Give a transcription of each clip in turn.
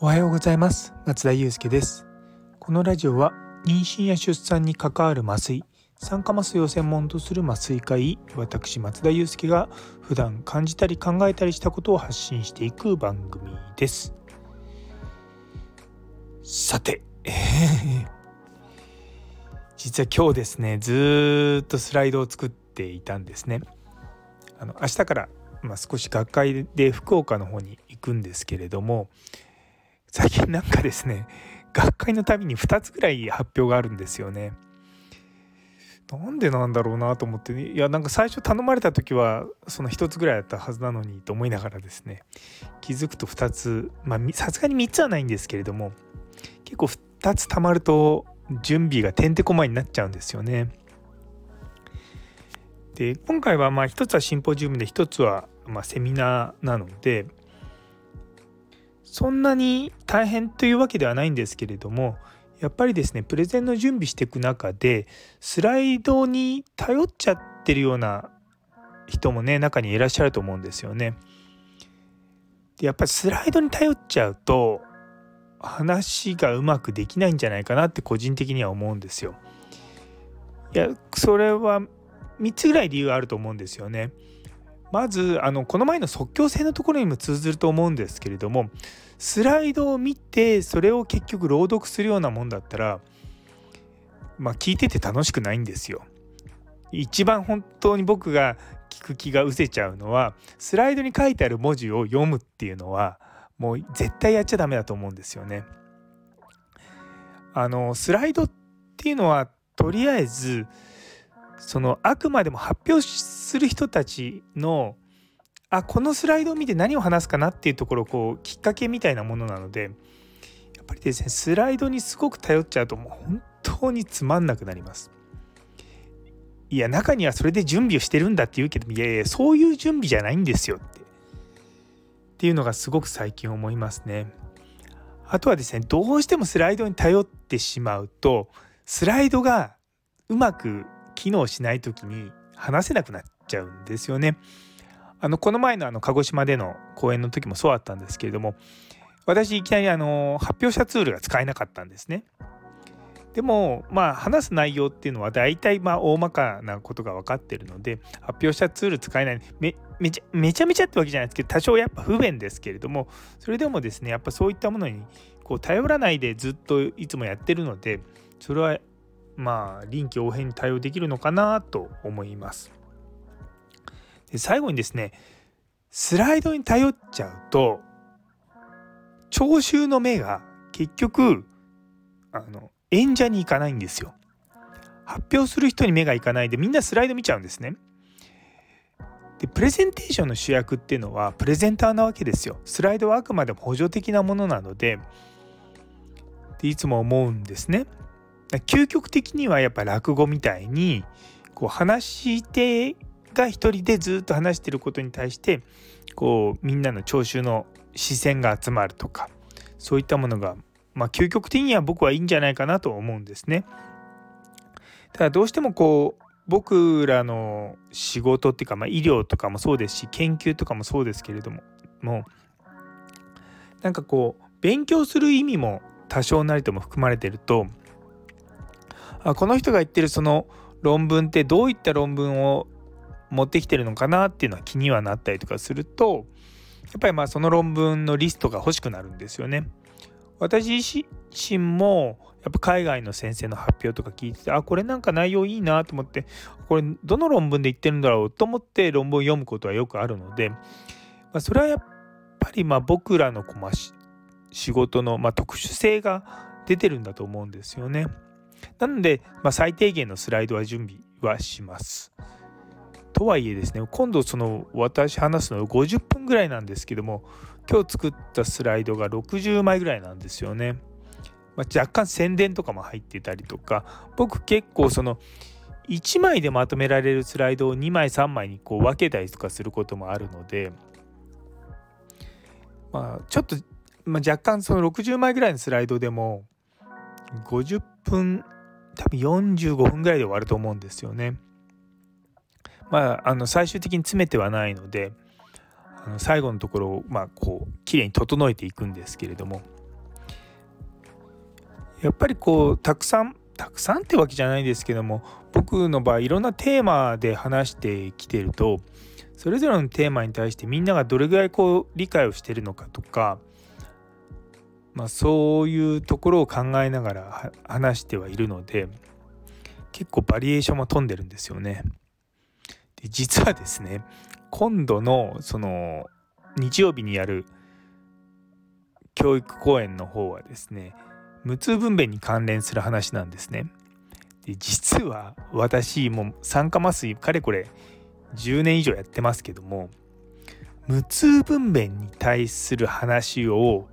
おはようございます。松田祐介です。このラジオは妊娠や出産に関わる麻酔酸化麻酔を専門とする麻酔科医私松田祐介が普段感じたり考えたりしたことを発信していく番組です。さて、えー、実は今日ですねずっとスライドを作っていたんですね。あの明日から、まあ、少し学会で福岡の方に行くんですけれども最近なんかですね学会のたびに2つぐらい発表があるんですよね。なんでなんだろうなと思って、ね、いやなんか最初頼まれた時はその1つぐらいだったはずなのにと思いながらですね気づくと2つまあさすがに3つはないんですけれども結構2つたまると準備がてんてこまいになっちゃうんですよね。で今回はまあ1つはシンポジウムで1つはまセミナーなのでそんなに大変というわけではないんですけれどもやっぱりですねプレゼンの準備していく中でスライドに頼っちゃってるような人もね中にいらっしゃると思うんですよね。でやっぱりスライドに頼っちゃうと話がうまくできないんじゃないかなって個人的には思うんですよ。いやそれは3つぐらい理由があると思うんですよね。まずあのこの前の即興性のところにも通ずると思うんですけれどもスライドを見てそれを結局朗読するようなもんだったらまあ聞いてて楽しくないんですよ。一番本当に僕が聞く気が失せちゃうのはスライドに書いてある文字を読むっていうのはもう絶対やっちゃダメだと思うんですよね。あのスライドっていうのはとりあえずそのあくまでも発表する人たちのあこのスライドを見て何を話すかなっていうところこうきっかけみたいなものなのでやっぱりですねスライドにすごく頼っちゃうともう本当につまんなくなります。いや中にはそれで準備をしてるんだって言うけどいやいやそういう準備じゃないんですよってっていうのがすごく最近思いますね。あとはですねどうしてもスライドに頼ってしまうとスライドがうまく機能しない時に話せなくなっちゃうんですよね。あのこの前のあの鹿児島での講演の時もそうだったんですけれども私いきなりあの発表者ツールが使えなかったんですね。でもまあ話す内容っていうのは大体まあ大まかなことが分かってるので発表者ツール使えないめめちゃめちゃめちゃってわけじゃないですけど多少やっぱ不便ですけれどもそれでもですねやっぱそういったものにこう頼らないでずっといつもやってるのでそれはまあ臨機応変に対応できるのかなと思います。で最後にですねスライドに頼っちゃうと聴衆の目が結局あの演者に行かないんですよ。発表する人に目がいかないでみんなスライド見ちゃうんですね。でプレゼンテーションの主役っていうのはプレゼンターなわけですよ。スライドはあくまでも補助的なものなのででいつも思うんですね。究極的にはやっぱ落語みたいにこう話し手が一人でずっと話してることに対してこうみんなの聴衆の視線が集まるとかそういったものがまあ究極的には僕はいいんじゃないかなと思うんですね。ただどうしてもこう僕らの仕事っていうか、まあ、医療とかもそうですし研究とかもそうですけれどももうなんかこう勉強する意味も多少なりとも含まれてるとあこの人が言ってるその論文ってどういった論文を持ってきてるのかなっていうのは気にはなったりとかするとやっぱりまあその論文のリストが欲しくなるんですよね。私自身もやっぱ海外の先生の発表とか聞いててあこれなんか内容いいなと思ってこれどの論文で言ってるんだろうと思って論文を読むことはよくあるので、まあ、それはやっぱりまあ僕らのこま仕事のま特殊性が出てるんだと思うんですよね。なので、まあ、最低限のスライドは準備はします。とはいえですね今度その私話すの50分ぐらいなんですけども今日作ったスライドが60枚ぐらいなんですよね。まあ、若干宣伝とかも入ってたりとか僕結構その1枚でまとめられるスライドを2枚3枚にこう分けたりとかすることもあるのでまあちょっと、まあ、若干その60枚ぐらいのスライドでも50分多分45分ぐらいで終わると思うんですよね。まあ、あの最終的に詰めてはないのであの最後のところをまあこう綺麗に整えていくんですけれどもやっぱりこうたくさんたくさんってわけじゃないですけども僕の場合いろんなテーマで話してきてるとそれぞれのテーマに対してみんながどれぐらいこう理解をしてるのかとか、まあ、そういうところを考えながら話してはいるので結構バリエーションも飛んでるんですよね。で実はですね今度のその日曜日にやる教育講演の方はですね無痛分娩に関連する話なんですね。で実は私も酸化麻酔かれこれ10年以上やってますけども無痛分娩に対する話を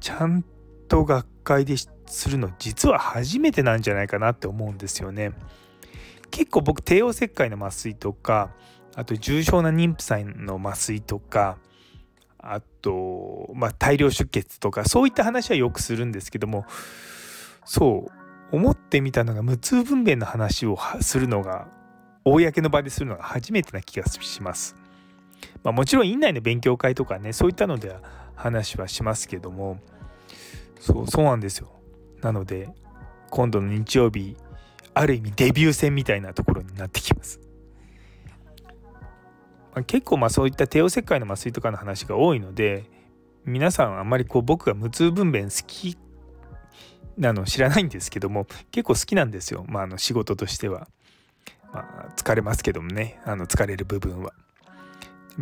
ちゃんと学会でするの実は初めてなんじゃないかなって思うんですよね。結構僕帝王切開の麻酔とかあと重症な妊婦さんの麻酔とかあと、まあ、大量出血とかそういった話はよくするんですけどもそう思ってみたのが無痛分娩の話をするのが公の場でするのが初めてな気がします。まあ、もちろん院内の勉強会とかねそういったのでは話はしますけどもそうそうなんですよ。なので今度の日曜日ある意味デビュー戦みたいなところになってきます。まあ、結構まあそういった帝王切開の麻酔とかの話が多いので皆さんあんまりこう僕が無痛分娩好きなの知らないんですけども結構好きなんですよ、まあ、あの仕事としては。まあ、疲れますけどもねあの疲れる部分は。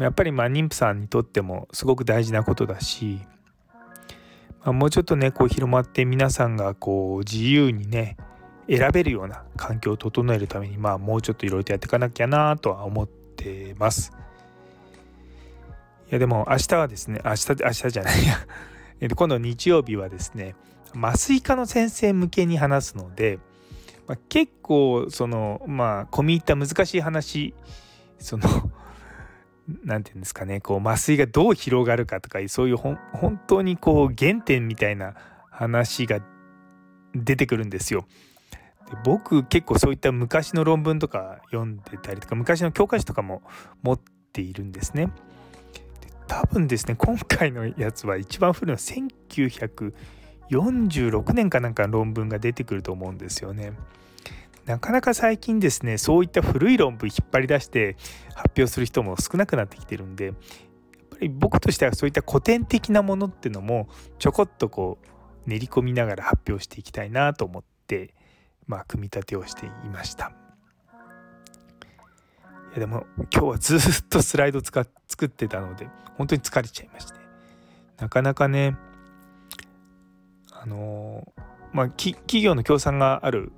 やっぱりまあ妊婦さんにとってもすごく大事なことだし、まあ、もうちょっとねこう広まって皆さんがこう自由にね選べるような環境を整えるためにまあもうちょっといろいろとやっていかなきゃなとは思ってます。いやでも明日はですね明日明日じゃないや 今度日曜日はですね麻酔科の先生向けに話すので、まあ、結構そのまあ込み入った難しい話その何て言うんですかねこう麻酔がどう広がるかとかそういう本当にこう原点みたいな話が出てくるんですよ。で僕結構そういった昔の論文とか読んでたりとか昔の教科書とかも持っているんですね。多分ですね今回のやつは一番古いのは1946年かなんか論文が出てくると思うんですよね。なかなか最近ですねそういった古い論文引っ張り出して発表する人も少なくなってきてるんでやっぱり僕としてはそういった古典的なものっていうのもちょこっとこう練り込みながら発表していきたいなと思ってまあ組み立てをしていました。いやでも今日はずっとスライド使っ作ってたので本当に疲れちゃいましてなかなかねあのまあ企業の協賛がある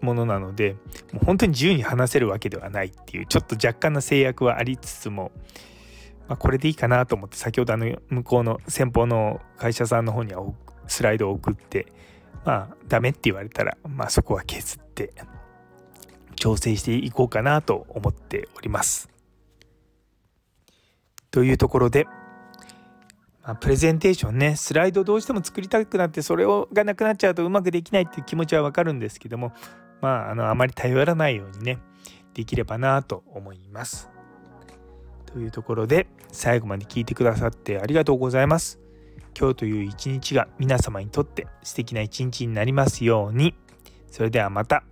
ものなのでもう本当に自由に話せるわけではないっていうちょっと若干の制約はありつつも、まあ、これでいいかなと思って先ほどあの向こうの先方の会社さんの方にはスライドを送ってまあダメって言われたらまあそこは削って調整していこうかなと思っております。というところで、まあ、プレゼンテーションねスライドどうしても作りたくなってそれをがなくなっちゃうとうまくできないっていう気持ちはわかるんですけどもまああのあまり頼らないようにねできればなと思います。というところで最後まで聞いてくださってありがとうございます。今日という一日が皆様にとって素敵な一日になりますように。それではまた。